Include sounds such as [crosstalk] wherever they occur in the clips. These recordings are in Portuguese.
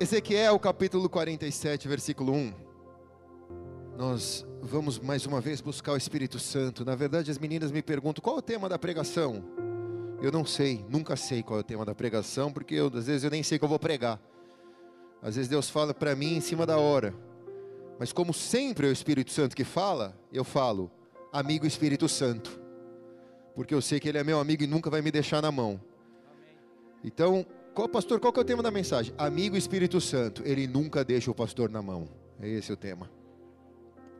Ezequiel capítulo 47, versículo 1. Nós vamos mais uma vez buscar o Espírito Santo. Na verdade, as meninas me perguntam qual é o tema da pregação. Eu não sei, nunca sei qual é o tema da pregação, porque eu, às vezes eu nem sei o que eu vou pregar. Às vezes Deus fala para mim em cima da hora. Mas como sempre é o Espírito Santo que fala, eu falo, amigo Espírito Santo. Porque eu sei que ele é meu amigo e nunca vai me deixar na mão. Então, qual, pastor, qual que é o tema da mensagem? Amigo Espírito Santo, ele nunca deixa o pastor na mão. É esse o tema.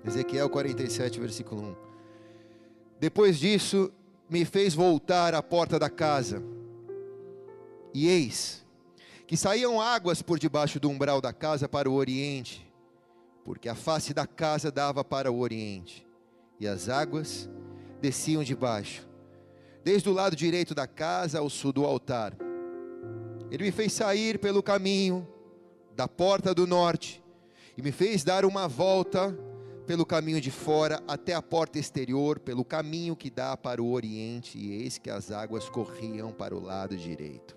Ezequiel 47, versículo 1. Depois disso, me fez voltar à porta da casa. E eis que saíam águas por debaixo do umbral da casa para o oriente, porque a face da casa dava para o oriente, e as águas desciam de baixo, desde o lado direito da casa ao sul do altar. Ele me fez sair pelo caminho da porta do norte e me fez dar uma volta pelo caminho de fora até a porta exterior, pelo caminho que dá para o oriente, e eis que as águas corriam para o lado direito.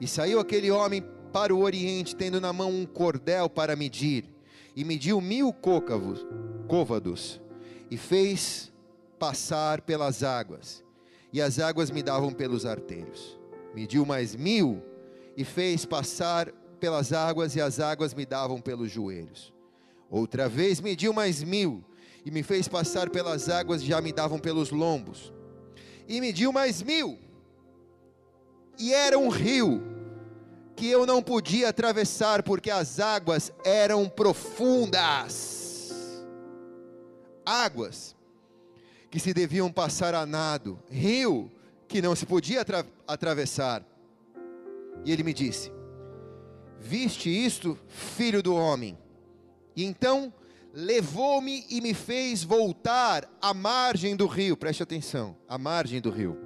E saiu aquele homem para o oriente, tendo na mão um cordel para medir, e mediu mil côcavos, côvados, e fez passar pelas águas, e as águas me davam pelos arteiros. Mediu mais mil, e fez passar pelas águas, e as águas me davam pelos joelhos. Outra vez mediu mais mil, e me fez passar pelas águas, já me davam pelos lombos. E mediu mais mil, e era um rio que eu não podia atravessar, porque as águas eram profundas. Águas que se deviam passar a nado, rio que não se podia atra atravessar. E ele me disse: Viste isto, filho do homem? E então levou-me e me fez voltar à margem do rio, preste atenção, à margem do rio.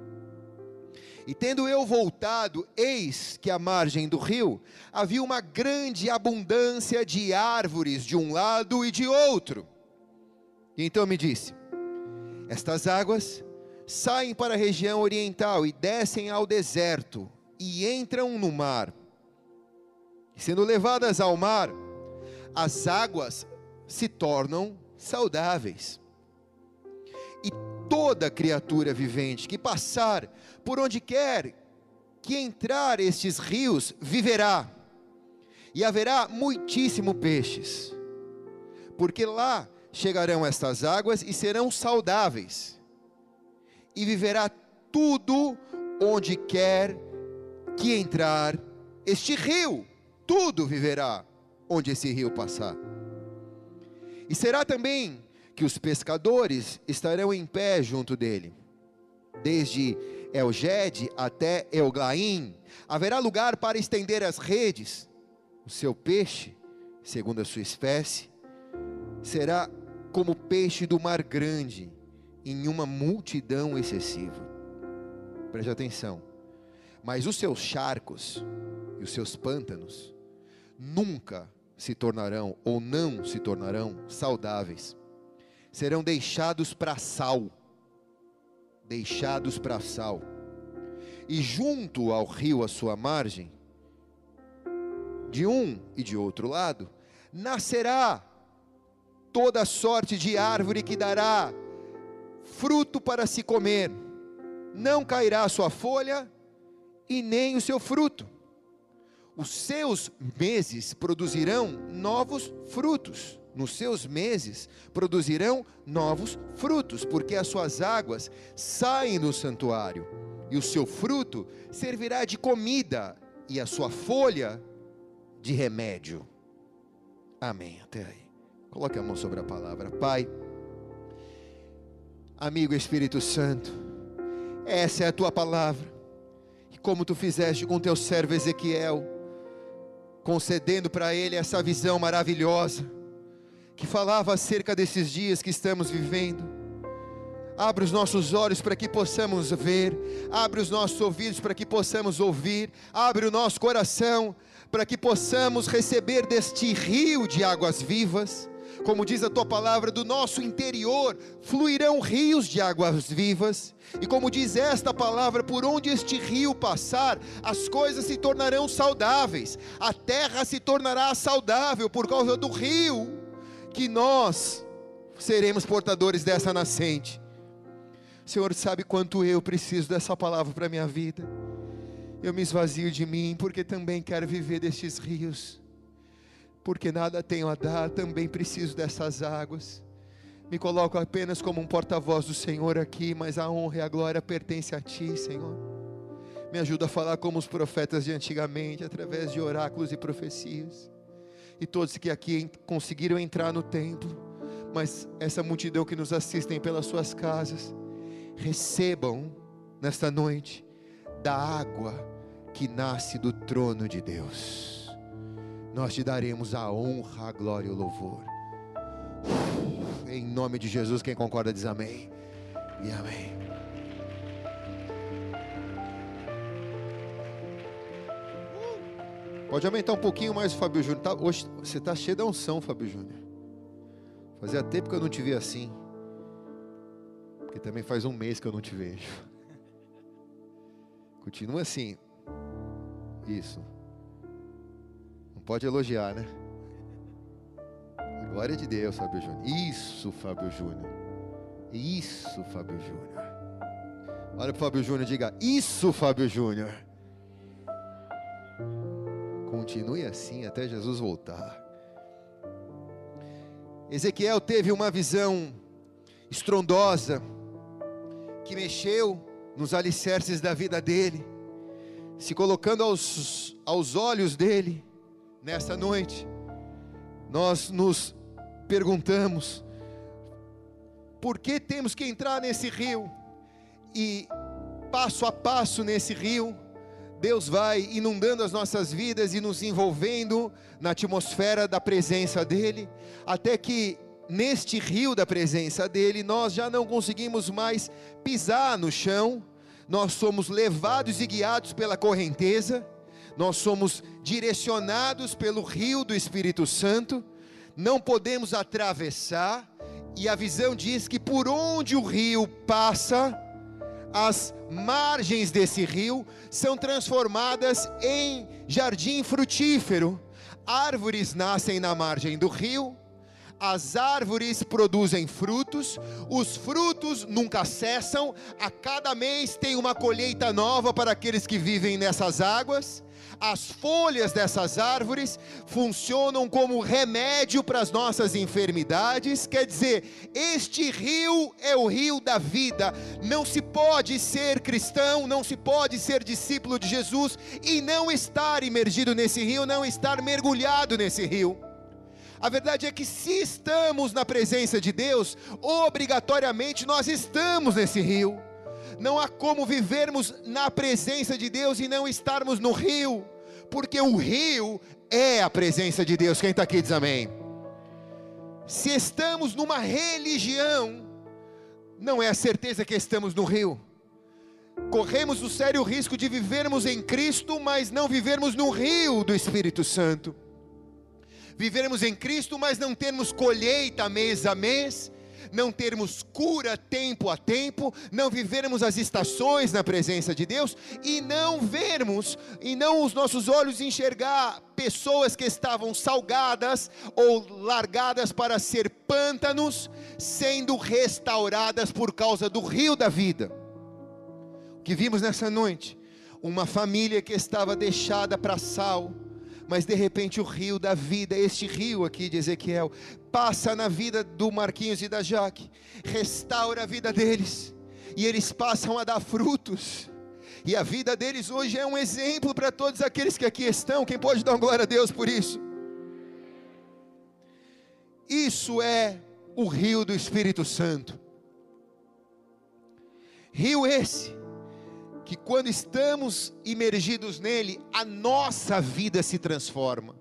E tendo eu voltado, eis que à margem do rio havia uma grande abundância de árvores de um lado e de outro. E então me disse: Estas águas saem para a região oriental e descem ao deserto e entram no mar. E sendo levadas ao mar, as águas se tornam saudáveis. E toda criatura vivente que passar por onde quer que entrar estes rios viverá, e haverá muitíssimo peixes, porque lá chegarão estas águas e serão saudáveis, e viverá tudo onde quer que entrar este rio, tudo viverá onde esse rio passar. E será também que os pescadores estarão em pé junto dele, desde Elgede até Euglaim, haverá lugar para estender as redes. O seu peixe, segundo a sua espécie, será como peixe do mar grande, em uma multidão excessiva. Preste atenção. Mas os seus charcos e os seus pântanos nunca se tornarão ou não se tornarão saudáveis. Serão deixados para sal deixados para sal. E junto ao rio à sua margem, de um e de outro lado, nascerá toda sorte de árvore que dará fruto para se comer. Não cairá a sua folha e nem o seu fruto. Os seus meses produzirão novos frutos nos seus meses produzirão novos frutos, porque as suas águas saem do santuário, e o seu fruto servirá de comida, e a sua folha de remédio. Amém. Até aí. Coloque a mão sobre a palavra. Pai, amigo Espírito Santo, essa é a tua palavra, e como tu fizeste com teu servo Ezequiel, concedendo para ele essa visão maravilhosa que falava acerca desses dias que estamos vivendo. Abre os nossos olhos para que possamos ver, abre os nossos ouvidos para que possamos ouvir, abre o nosso coração para que possamos receber deste rio de águas vivas, Como diz a tua palavra, do nosso interior fluirão rios de águas vivas. E como diz esta palavra, por onde este rio passar, as coisas se tornarão saudáveis, a terra se tornará saudável por causa do rio, que nós seremos portadores dessa nascente. Senhor, sabe quanto eu preciso dessa palavra para minha vida. Eu me esvazio de mim, porque também quero viver destes rios porque nada tenho a dar, também preciso dessas águas. Me coloco apenas como um porta-voz do Senhor aqui, mas a honra e a glória pertencem a Ti, Senhor. Me ajuda a falar como os profetas de antigamente, através de oráculos e profecias. E todos que aqui conseguiram entrar no templo, mas essa multidão que nos assistem pelas suas casas, recebam nesta noite da água que nasce do trono de Deus nós te daremos a honra, a glória e o louvor. Em nome de Jesus, quem concorda diz amém. E amém. Pode aumentar um pouquinho mais o Fábio Júnior. Tá, hoje você está cheio de unção, Fábio Júnior. Fazia tempo que eu não te vi assim. Porque também faz um mês que eu não te vejo. Continua assim. Isso pode elogiar, né? Glória de Deus, Fábio Júnior. Isso, Fábio Júnior. Isso, Fábio Júnior. Olha para o Fábio Júnior e diga: Isso, Fábio Júnior. Continue assim até Jesus voltar. Ezequiel teve uma visão estrondosa que mexeu nos alicerces da vida dele, se colocando aos, aos olhos dele nessa noite, nós nos perguntamos: por que temos que entrar nesse rio? E passo a passo nesse rio, Deus vai inundando as nossas vidas e nos envolvendo na atmosfera da presença dEle, até que neste rio da presença dEle nós já não conseguimos mais pisar no chão, nós somos levados e guiados pela correnteza, nós somos direcionados pelo rio do Espírito Santo, não podemos atravessar, e a visão diz que por onde o rio passa, as margens desse rio são transformadas em jardim frutífero. Árvores nascem na margem do rio, as árvores produzem frutos, os frutos nunca cessam, a cada mês tem uma colheita nova para aqueles que vivem nessas águas as folhas dessas árvores funcionam como remédio para as nossas enfermidades. Quer dizer, este rio é o rio da vida. Não se pode ser cristão, não se pode ser discípulo de Jesus e não estar imergido nesse rio, não estar mergulhado nesse rio. A verdade é que se estamos na presença de Deus, obrigatoriamente nós estamos nesse rio. Não há como vivermos na presença de Deus e não estarmos no rio, porque o rio é a presença de Deus. Quem está aqui diz amém. Se estamos numa religião, não é a certeza que estamos no rio. Corremos o sério risco de vivermos em Cristo, mas não vivermos no rio do Espírito Santo. Vivermos em Cristo, mas não termos colheita mês a mês, não termos cura tempo a tempo, não vivermos as estações na presença de Deus e não vermos e não os nossos olhos enxergar pessoas que estavam salgadas ou largadas para ser pântanos, sendo restauradas por causa do rio da vida. O que vimos nessa noite? Uma família que estava deixada para sal, mas de repente o rio da vida, este rio aqui de Ezequiel, passa na vida do Marquinhos e da Jaque, restaura a vida deles, e eles passam a dar frutos. E a vida deles hoje é um exemplo para todos aqueles que aqui estão. Quem pode dar glória a Deus por isso? Isso é o rio do Espírito Santo. Rio esse que quando estamos imergidos nele, a nossa vida se transforma.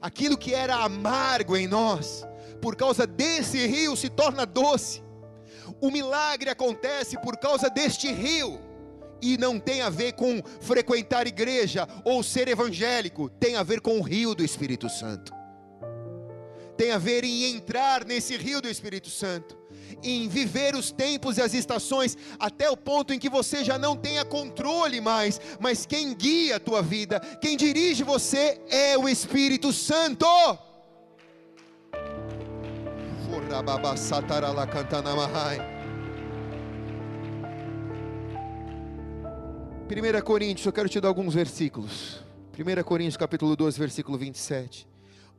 Aquilo que era amargo em nós, por causa desse rio se torna doce. O milagre acontece por causa deste rio. E não tem a ver com frequentar igreja ou ser evangélico, tem a ver com o rio do Espírito Santo. Tem a ver em entrar nesse rio do Espírito Santo, em viver os tempos e as estações até o ponto em que você já não tenha controle mais, mas quem guia a tua vida, quem dirige você é o Espírito Santo. 1 Coríntios, eu quero te dar alguns versículos. 1 Coríntios capítulo 12, versículo 27.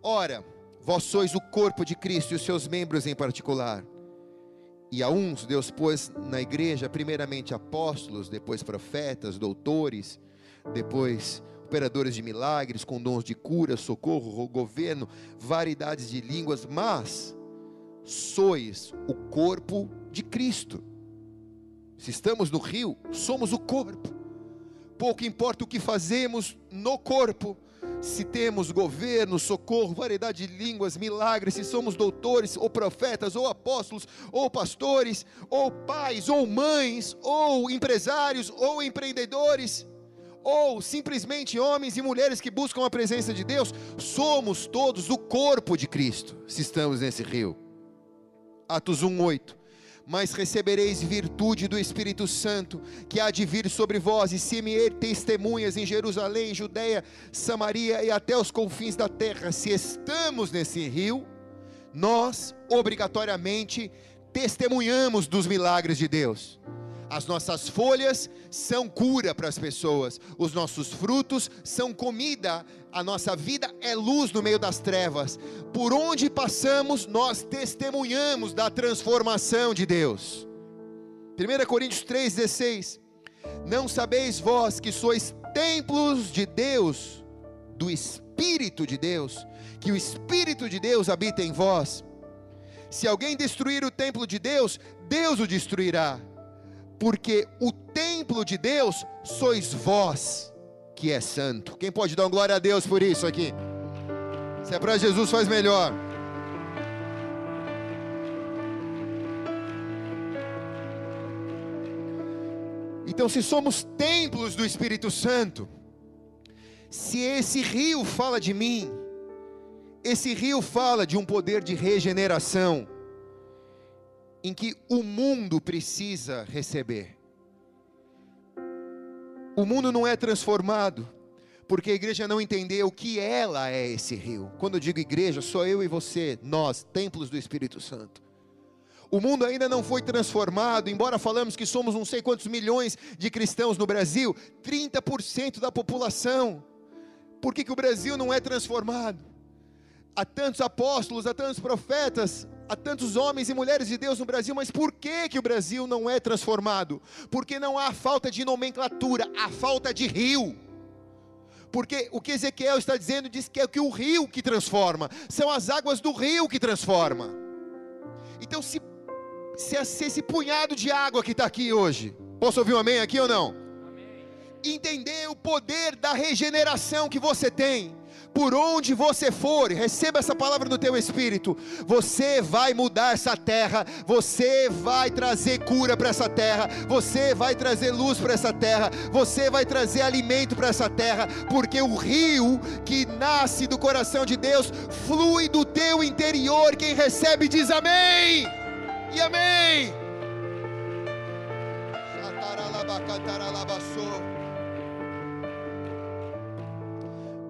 Ora, vós sois o corpo de Cristo e os seus membros em particular. E a uns Deus pôs na igreja, primeiramente apóstolos, depois profetas, doutores, depois operadores de milagres, com dons de cura, socorro, governo, variedades de línguas, mas sois o corpo de Cristo. Se estamos no rio, somos o corpo. Pouco importa o que fazemos no corpo, se temos governo, socorro, variedade de línguas, milagres, se somos doutores, ou profetas, ou apóstolos, ou pastores, ou pais, ou mães, ou empresários, ou empreendedores, ou simplesmente homens e mulheres que buscam a presença de Deus, somos todos o corpo de Cristo, se estamos nesse rio. Atos 1:8 mas recebereis virtude do Espírito Santo, que há de vir sobre vós, e se me testemunhas em Jerusalém, Judeia, Samaria e até os confins da terra. Se estamos nesse rio, nós obrigatoriamente testemunhamos dos milagres de Deus. As nossas folhas são cura para as pessoas, os nossos frutos são comida, a nossa vida é luz no meio das trevas. Por onde passamos, nós testemunhamos da transformação de Deus. 1 Coríntios 3,16: Não sabeis vós que sois templos de Deus, do Espírito de Deus, que o Espírito de Deus habita em vós. Se alguém destruir o templo de Deus, Deus o destruirá porque o templo de Deus sois vós, que é santo. Quem pode dar glória a Deus por isso aqui? Se é para Jesus, faz melhor. Então, se somos templos do Espírito Santo, se esse rio fala de mim, esse rio fala de um poder de regeneração, em que o mundo precisa receber. O mundo não é transformado porque a igreja não entendeu que ela é esse rio. Quando eu digo igreja, sou eu e você, nós, templos do Espírito Santo. O mundo ainda não foi transformado, embora falamos que somos não sei quantos milhões de cristãos no Brasil, 30% da população. Por que, que o Brasil não é transformado? Há tantos apóstolos, há tantos profetas, há tantos homens e mulheres de Deus no Brasil, mas por que, que o Brasil não é transformado? Porque não há falta de nomenclatura, há falta de rio. Porque o que Ezequiel está dizendo diz que é que o rio que transforma, são as águas do rio que transforma. Então, se, se, se esse punhado de água que está aqui hoje, posso ouvir um amém aqui ou não? Amém. Entender o poder da regeneração que você tem, por onde você for, receba essa palavra no teu espírito. Você vai mudar essa terra, você vai trazer cura para essa terra, você vai trazer luz para essa terra, você vai trazer alimento para essa terra, porque o rio que nasce do coração de Deus flui do teu interior. Quem recebe diz amém. E amém.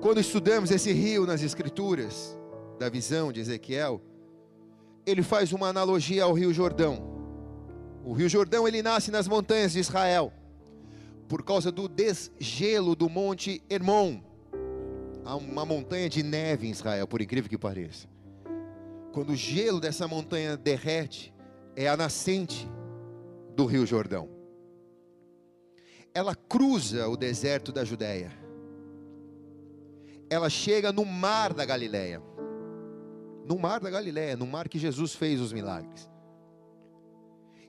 Quando estudamos esse rio nas Escrituras, da visão de Ezequiel, ele faz uma analogia ao Rio Jordão. O Rio Jordão ele nasce nas montanhas de Israel, por causa do desgelo do Monte Hermon. Há uma montanha de neve em Israel, por incrível que pareça. Quando o gelo dessa montanha derrete, é a nascente do Rio Jordão. Ela cruza o deserto da Judéia ela chega no mar da Galileia. No mar da Galileia, no mar que Jesus fez os milagres.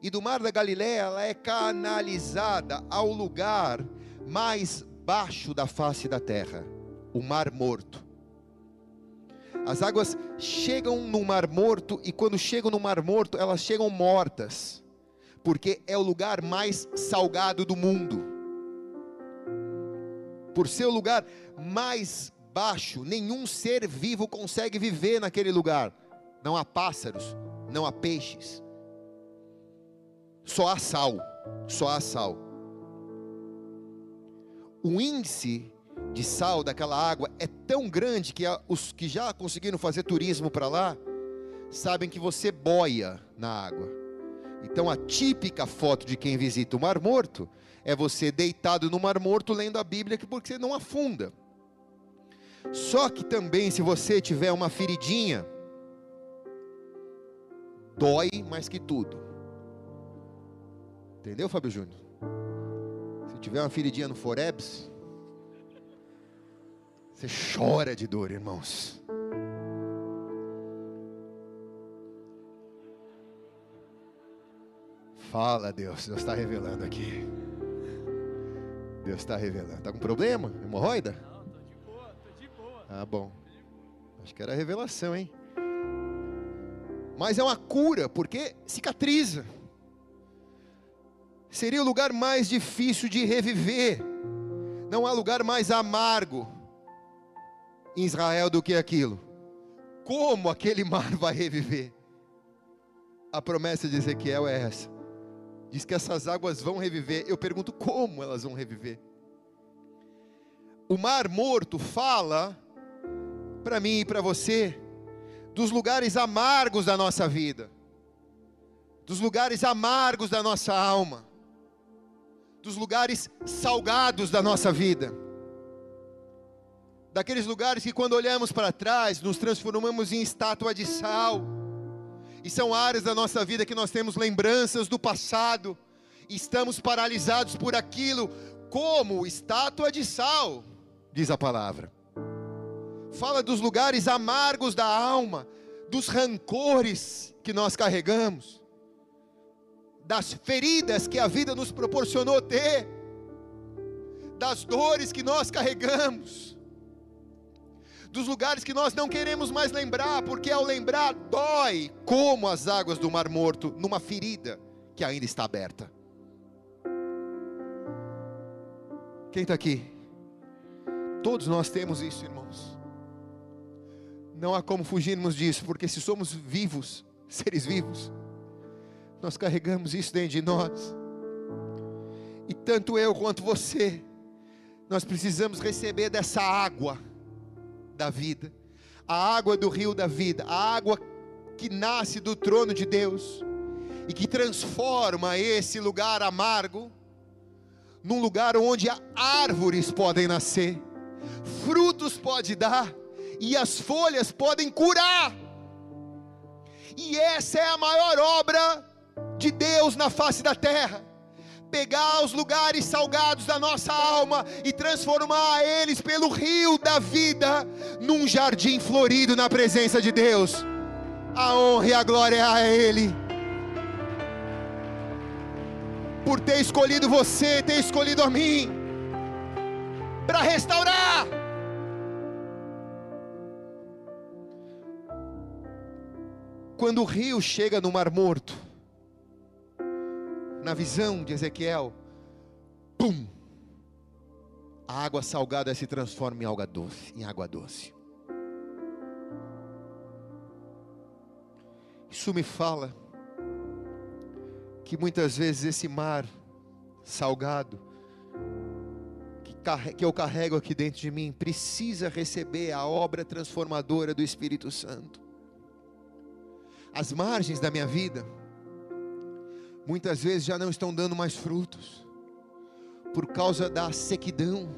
E do mar da Galileia ela é canalizada ao lugar mais baixo da face da terra, o Mar Morto. As águas chegam no Mar Morto e quando chegam no Mar Morto, elas chegam mortas, porque é o lugar mais salgado do mundo. Por ser o lugar mais baixo, nenhum ser vivo consegue viver naquele lugar. não há pássaros, não há peixes. Só há sal, só há sal. O índice de sal daquela água é tão grande que os que já conseguiram fazer turismo para lá sabem que você boia na água. Então a típica foto de quem visita o Mar Morto é você deitado no Mar Morto lendo a Bíblia porque você não afunda. Só que também se você tiver uma feridinha, dói mais que tudo. Entendeu, Fábio Júnior? Se tiver uma feridinha no Forebs, você chora de dor, irmãos. Fala, Deus. Deus está revelando aqui. Deus está revelando. Está com problema? Hemorroida? Não, Ah, bom. Acho que era revelação, hein? Mas é uma cura, porque cicatriza. Seria o lugar mais difícil de reviver. Não há lugar mais amargo em Israel do que aquilo. Como aquele mar vai reviver? A promessa de Ezequiel é essa. Diz que essas águas vão reviver. Eu pergunto como elas vão reviver. O mar morto fala para mim e para você dos lugares amargos da nossa vida, dos lugares amargos da nossa alma, dos lugares salgados da nossa vida daqueles lugares que quando olhamos para trás nos transformamos em estátua de sal. E são áreas da nossa vida que nós temos lembranças do passado, estamos paralisados por aquilo, como estátua de sal, diz a palavra. Fala dos lugares amargos da alma, dos rancores que nós carregamos, das feridas que a vida nos proporcionou ter, das dores que nós carregamos dos lugares que nós não queremos mais lembrar, porque ao lembrar dói, como as águas do Mar Morto, numa ferida que ainda está aberta. Quem está aqui? Todos nós temos isso, irmãos. Não há como fugirmos disso, porque se somos vivos, [laughs] seres vivos, nós carregamos isso dentro de nós. E tanto eu quanto você, nós precisamos receber dessa água da vida, a água do rio da vida, a água que nasce do trono de Deus e que transforma esse lugar amargo num lugar onde árvores podem nascer, frutos pode dar e as folhas podem curar. E essa é a maior obra de Deus na face da terra pegar os lugares salgados da nossa alma e transformar eles pelo rio da vida num jardim florido na presença de Deus. A honra e a glória é a Ele. Por ter escolhido você, ter escolhido a mim, para restaurar. Quando o rio chega no Mar Morto, na visão de Ezequiel, pum, a água salgada se transforma em água doce, em água doce. Isso me fala que muitas vezes esse mar salgado que eu carrego aqui dentro de mim precisa receber a obra transformadora do Espírito Santo. As margens da minha vida muitas vezes já não estão dando mais frutos, por causa da sequidão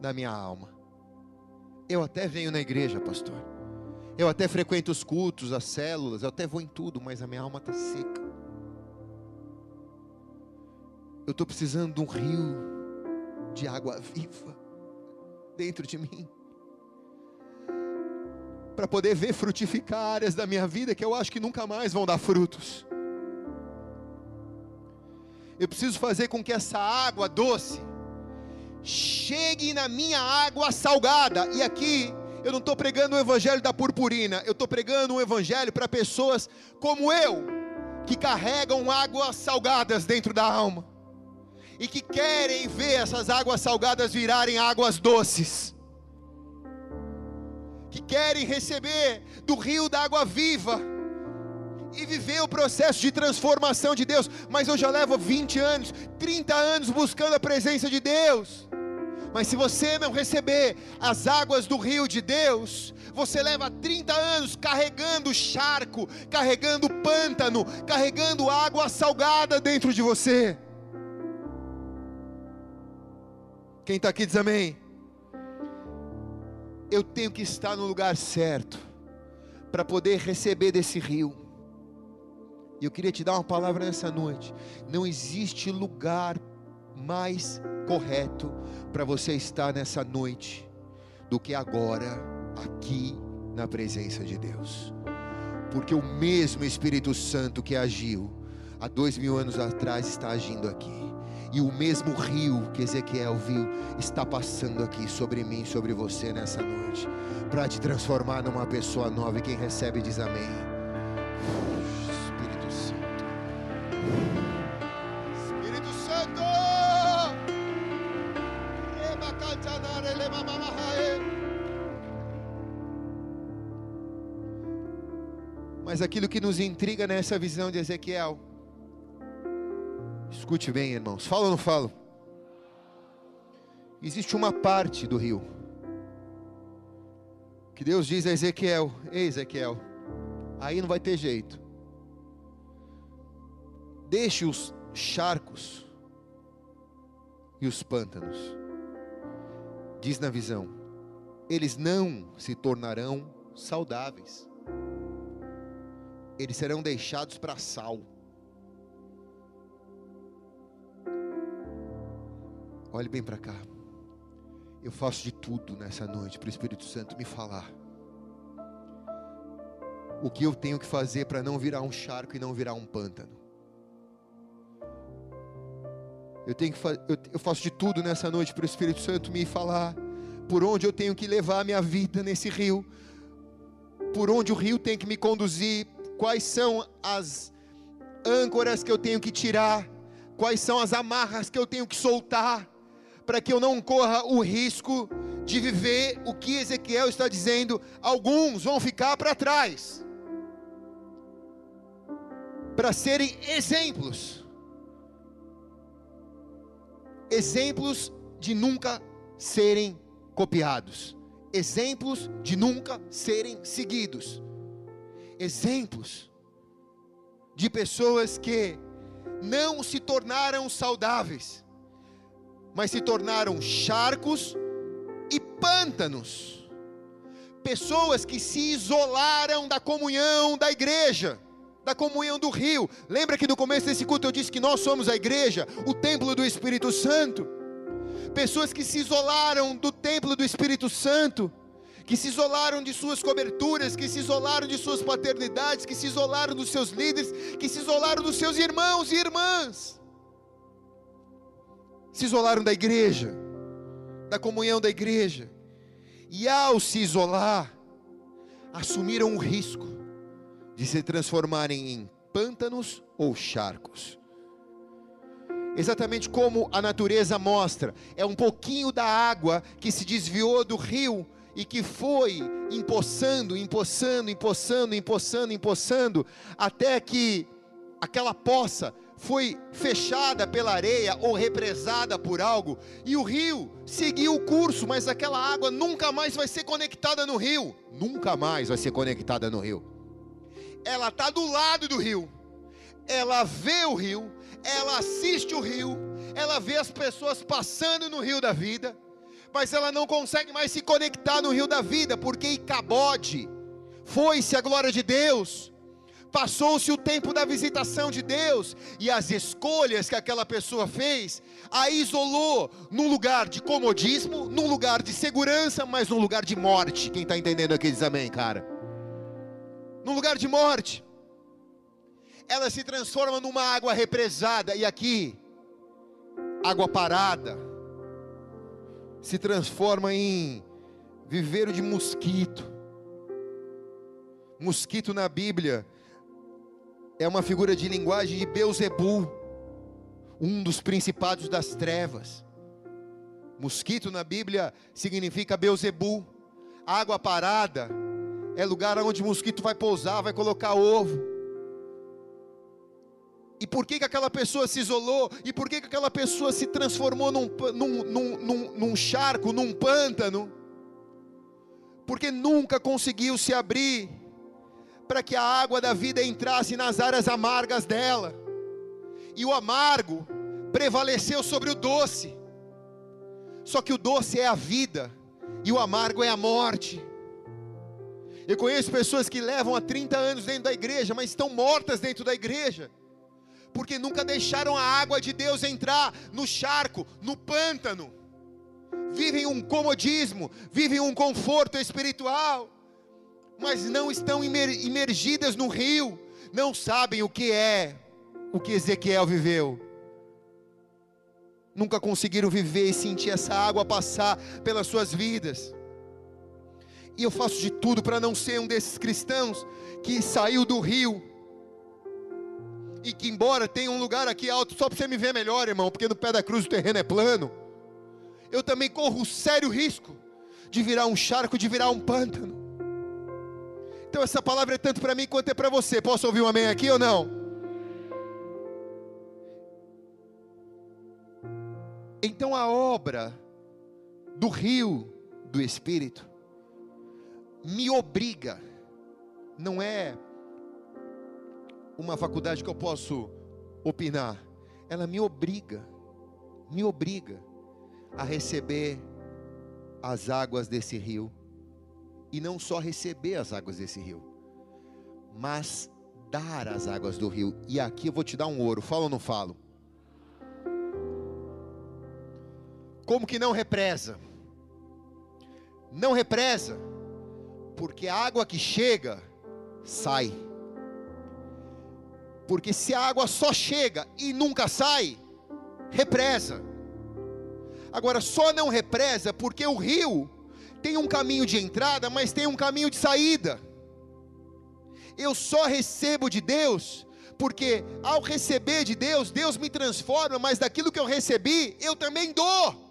da minha alma. Eu até venho na igreja, pastor. Eu até frequento os cultos, as células, eu até vou em tudo, mas a minha alma está seca. Eu estou precisando de um rio de água viva dentro de mim. Para poder ver frutificar áreas da minha vida que eu acho que nunca mais vão dar frutos. Eu preciso fazer com que essa água doce chegue na minha água salgada. E aqui eu não estou pregando o evangelho da purpurina, eu estou pregando um evangelho para pessoas como eu, que carregam águas salgadas dentro da alma e que querem ver essas águas salgadas virarem águas doces, querem receber do rio da água viva e viver o processo de transformação de Deus, mas eu já levo 20 anos, 30 anos buscando a presença de Deus. Mas se você não receber as águas do rio de Deus, você leva 30 anos carregando charco, carregando pântano, carregando água salgada dentro de você. Quem está aqui diz amém. Eu tenho que estar no lugar certo para poder receber desse rio. E eu queria te dar uma palavra nessa noite. Não existe lugar mais correto para você estar nessa noite do que agora, aqui na presença de Deus. Porque o mesmo Espírito Santo que agiu há dois mil anos atrás está agindo aqui. E o mesmo rio que Ezequiel viu está passando aqui sobre mim, sobre você nessa noite, para te transformar numa pessoa nova. E quem recebe diz amém. Espírito Santo. Espírito Santo. Mas aquilo que nos intriga nessa visão de Ezequiel, escute bem, irmãos, falo ou não falo? Existe uma parte do rio que Deus diz a Ezequiel: Ei, Ezequiel, aí não vai ter jeito. Deixe os charcos e os pântanos. Diz na visão: eles não se tornarão saudáveis, eles serão deixados para sal. Olhe bem para cá. Eu faço de tudo nessa noite para o Espírito Santo me falar. O que eu tenho que fazer para não virar um charco e não virar um pântano. Eu, tenho que eu, eu faço de tudo nessa noite para o Espírito Santo me falar por onde eu tenho que levar a minha vida nesse rio, por onde o rio tem que me conduzir, quais são as âncoras que eu tenho que tirar, quais são as amarras que eu tenho que soltar, para que eu não corra o risco de viver o que Ezequiel está dizendo, alguns vão ficar para trás, para serem exemplos. Exemplos de nunca serem copiados, exemplos de nunca serem seguidos, exemplos de pessoas que não se tornaram saudáveis, mas se tornaram charcos e pântanos, pessoas que se isolaram da comunhão da igreja da comunhão do rio. Lembra que no começo desse culto eu disse que nós somos a igreja, o templo do Espírito Santo. Pessoas que se isolaram do templo do Espírito Santo, que se isolaram de suas coberturas, que se isolaram de suas paternidades, que se isolaram dos seus líderes, que se isolaram dos seus irmãos e irmãs. Se isolaram da igreja, da comunhão da igreja. E ao se isolar, assumiram o risco de se transformarem em pântanos ou charcos. Exatamente como a natureza mostra, é um pouquinho da água que se desviou do rio e que foi empoçando, empoçando, empoçando, empoçando, empoçando, até que aquela poça foi fechada pela areia ou represada por algo, e o rio seguiu o curso, mas aquela água nunca mais vai ser conectada no rio, nunca mais vai ser conectada no rio. Ela está do lado do rio, ela vê o rio, ela assiste o rio, ela vê as pessoas passando no rio da vida, mas ela não consegue mais se conectar no rio da vida, porque Icabode, foi-se a glória de Deus, passou-se o tempo da visitação de Deus, e as escolhas que aquela pessoa fez, a isolou num lugar de comodismo, num lugar de segurança, mas num lugar de morte. Quem está entendendo aqui diz amém, cara num lugar de morte. Ela se transforma numa água represada, e aqui, água parada, se transforma em viveiro de mosquito. Mosquito na Bíblia é uma figura de linguagem de Beuzebu, um dos principados das trevas. Mosquito na Bíblia significa Beuzebu. Água parada é lugar onde o mosquito vai pousar, vai colocar ovo. E por que, que aquela pessoa se isolou? E por que, que aquela pessoa se transformou num, num, num, num, num charco, num pântano? Porque nunca conseguiu se abrir para que a água da vida entrasse nas áreas amargas dela. E o amargo prevaleceu sobre o doce. Só que o doce é a vida e o amargo é a morte. Eu conheço pessoas que levam há 30 anos dentro da igreja, mas estão mortas dentro da igreja, porque nunca deixaram a água de Deus entrar no charco, no pântano. Vivem um comodismo, vivem um conforto espiritual, mas não estão imergidas no rio, não sabem o que é o que Ezequiel viveu. Nunca conseguiram viver e sentir essa água passar pelas suas vidas. E eu faço de tudo para não ser um desses cristãos que saiu do rio. E que, embora tenha um lugar aqui alto, só para você me ver melhor, irmão, porque no pé da cruz o terreno é plano. Eu também corro sério risco de virar um charco, de virar um pântano. Então essa palavra é tanto para mim quanto é para você. Posso ouvir um amém aqui ou não? Então a obra do rio do Espírito me obriga, não é uma faculdade que eu posso opinar, ela me obriga, me obriga a receber as águas desse rio, e não só receber as águas desse rio, mas dar as águas do rio. E aqui eu vou te dar um ouro, falo ou não falo? Como que não represa? Não represa porque a água que chega, sai. Porque se a água só chega e nunca sai, represa. Agora, só não represa porque o rio tem um caminho de entrada, mas tem um caminho de saída. Eu só recebo de Deus, porque ao receber de Deus, Deus me transforma, mas daquilo que eu recebi, eu também dou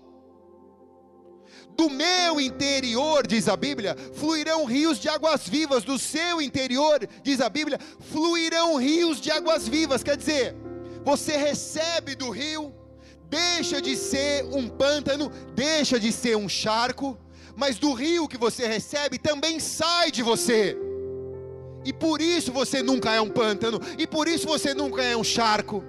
do meu interior, diz a Bíblia, fluirão rios de águas vivas, do seu interior, diz a Bíblia, fluirão rios de águas vivas. Quer dizer, você recebe do rio, deixa de ser um pântano, deixa de ser um charco, mas do rio que você recebe também sai de você. E por isso você nunca é um pântano, e por isso você nunca é um charco.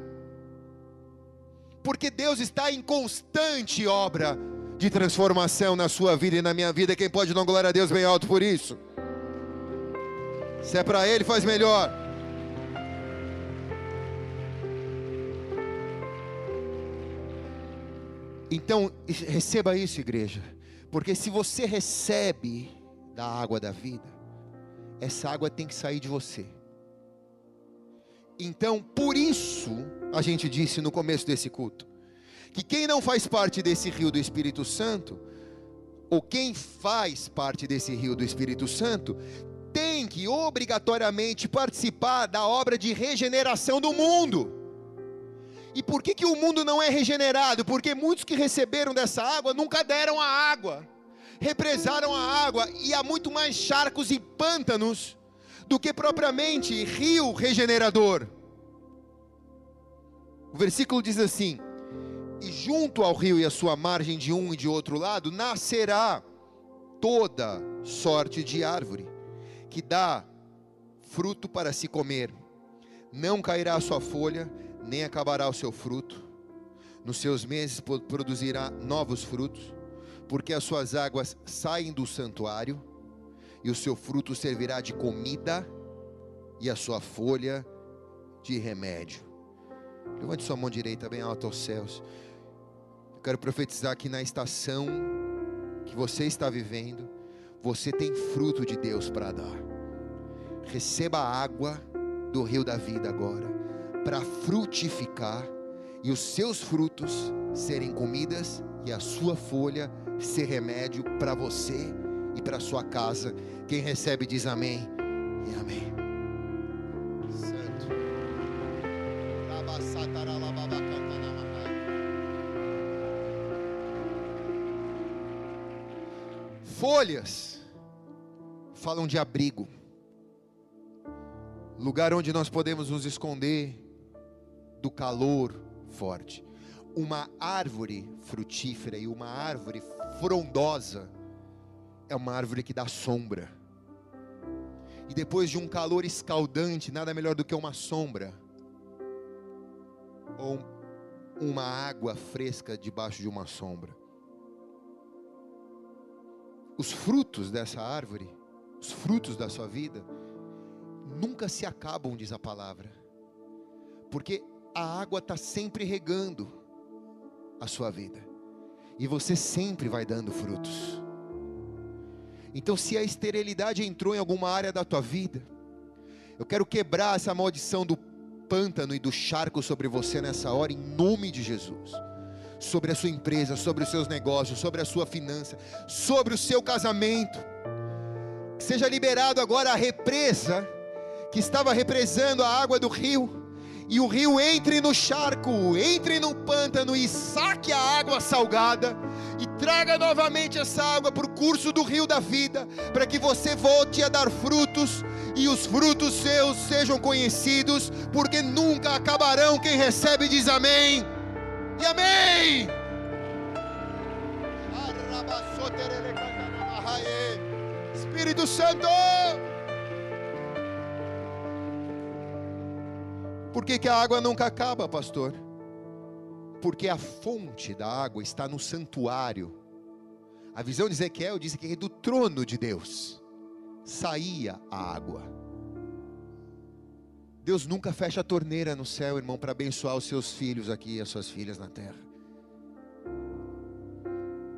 Porque Deus está em constante obra de transformação na sua vida e na minha vida. Quem pode dar glória a Deus bem alto por isso? Se é para Ele, faz melhor. Então, receba isso, igreja, porque se você recebe da água da vida, essa água tem que sair de você. Então, por isso, a gente disse no começo desse culto, que quem não faz parte desse rio do Espírito Santo, ou quem faz parte desse rio do Espírito Santo, tem que obrigatoriamente participar da obra de regeneração do mundo. E por que, que o mundo não é regenerado? Porque muitos que receberam dessa água nunca deram a água, represaram a água, e há muito mais charcos e pântanos do que propriamente rio regenerador. O versículo diz assim: e junto ao rio e a sua margem de um e de outro lado, nascerá toda sorte de árvore, que dá fruto para se comer. Não cairá a sua folha, nem acabará o seu fruto. Nos seus meses produzirá novos frutos, porque as suas águas saem do santuário, e o seu fruto servirá de comida, e a sua folha de remédio. Levante sua mão direita bem alta aos céus quero profetizar que na estação que você está vivendo, você tem fruto de Deus para dar. Receba a água do rio da vida agora, para frutificar e os seus frutos serem comidas e a sua folha ser remédio para você e para sua casa. Quem recebe diz amém e amém. Santo Folhas falam de abrigo, lugar onde nós podemos nos esconder, do calor forte. Uma árvore frutífera e uma árvore frondosa é uma árvore que dá sombra. E depois de um calor escaldante, nada melhor do que uma sombra ou uma água fresca debaixo de uma sombra. Os frutos dessa árvore, os frutos da sua vida, nunca se acabam, diz a palavra, porque a água está sempre regando a sua vida, e você sempre vai dando frutos. Então, se a esterilidade entrou em alguma área da tua vida, eu quero quebrar essa maldição do pântano e do charco sobre você nessa hora, em nome de Jesus. Sobre a sua empresa, sobre os seus negócios, sobre a sua finança, sobre o seu casamento. Que seja liberado agora a represa que estava represando a água do rio, e o rio entre no charco, entre no pântano e saque a água salgada, e traga novamente essa água para o curso do rio da vida, para que você volte a dar frutos, e os frutos seus sejam conhecidos, porque nunca acabarão. Quem recebe diz amém, e amém. Espírito Santo. Por que, que a água nunca acaba, pastor? Porque a fonte da água está no santuário. A visão de Ezequiel diz que do trono de Deus saía a água. Deus nunca fecha a torneira no céu, irmão, para abençoar os seus filhos aqui e as suas filhas na terra.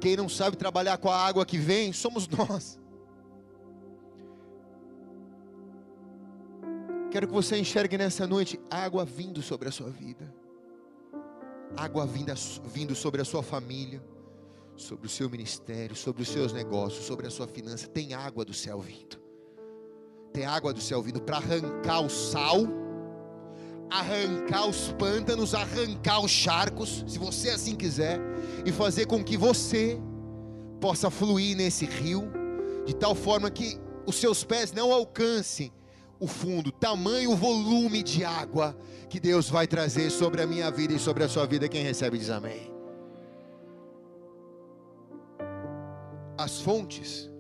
Quem não sabe trabalhar com a água que vem, somos [laughs] nós. Quero que você enxergue nessa noite água vindo sobre a sua vida, água vinda, vindo sobre a sua família, sobre o seu ministério, sobre os seus negócios, sobre a sua finança. Tem água do céu vindo, tem água do céu vindo para arrancar o sal, arrancar os pântanos, arrancar os charcos, se você assim quiser, e fazer com que você possa fluir nesse rio, de tal forma que os seus pés não alcancem o fundo, tamanho, o volume de água que Deus vai trazer sobre a minha vida e sobre a sua vida. Quem recebe diz amém. As fontes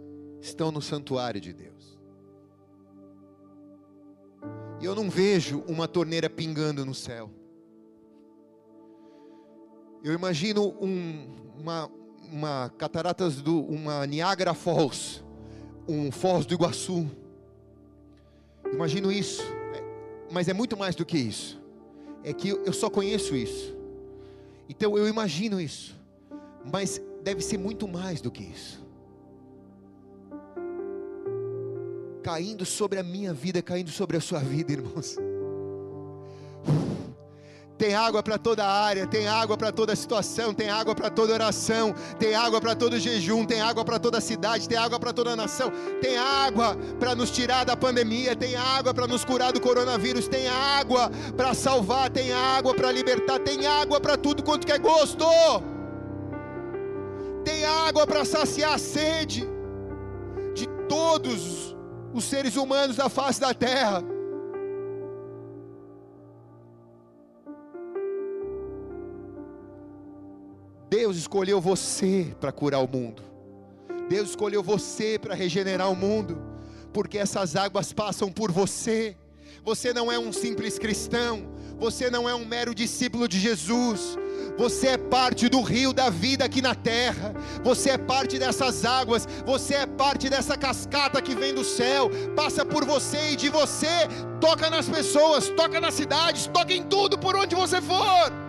estão no santuário de Deus. E eu não vejo uma torneira pingando no céu. Eu imagino um, uma, uma cataratas do, uma Niagara Falls, um Foz do Iguaçu Imagino isso, é, mas é muito mais do que isso. É que eu só conheço isso. Então eu imagino isso, mas deve ser muito mais do que isso. Caindo sobre a minha vida, caindo sobre a sua vida, irmãos. Tem água para toda área, tem água para toda situação, tem água para toda oração, tem água para todo jejum, tem água para toda cidade, tem água para toda nação, tem água para nos tirar da pandemia, tem água para nos curar do coronavírus, tem água para salvar, tem água para libertar, tem água para tudo quanto quer gosto. Tem água para saciar a sede de todos os seres humanos da face da terra. Deus escolheu você para curar o mundo. Deus escolheu você para regenerar o mundo, porque essas águas passam por você. Você não é um simples cristão, você não é um mero discípulo de Jesus. Você é parte do rio da vida aqui na terra. Você é parte dessas águas. Você é parte dessa cascata que vem do céu. Passa por você e de você. Toca nas pessoas, toca nas cidades, toca em tudo por onde você for.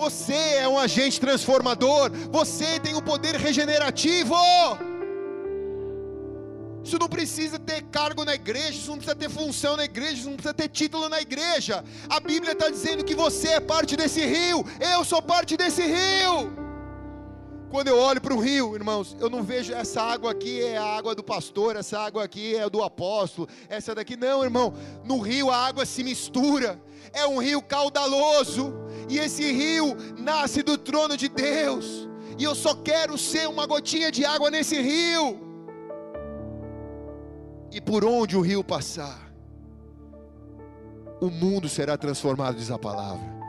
Você é um agente transformador. Você tem o um poder regenerativo. Isso não precisa ter cargo na igreja, isso não precisa ter função na igreja, isso não precisa ter título na igreja. A Bíblia está dizendo que você é parte desse rio, eu sou parte desse rio. Quando eu olho para o rio, irmãos, eu não vejo essa água aqui é a água do pastor, essa água aqui é do apóstolo, essa daqui não, irmão. No rio a água se mistura, é um rio caudaloso, e esse rio nasce do trono de Deus, e eu só quero ser uma gotinha de água nesse rio. E por onde o rio passar, o mundo será transformado, diz a palavra.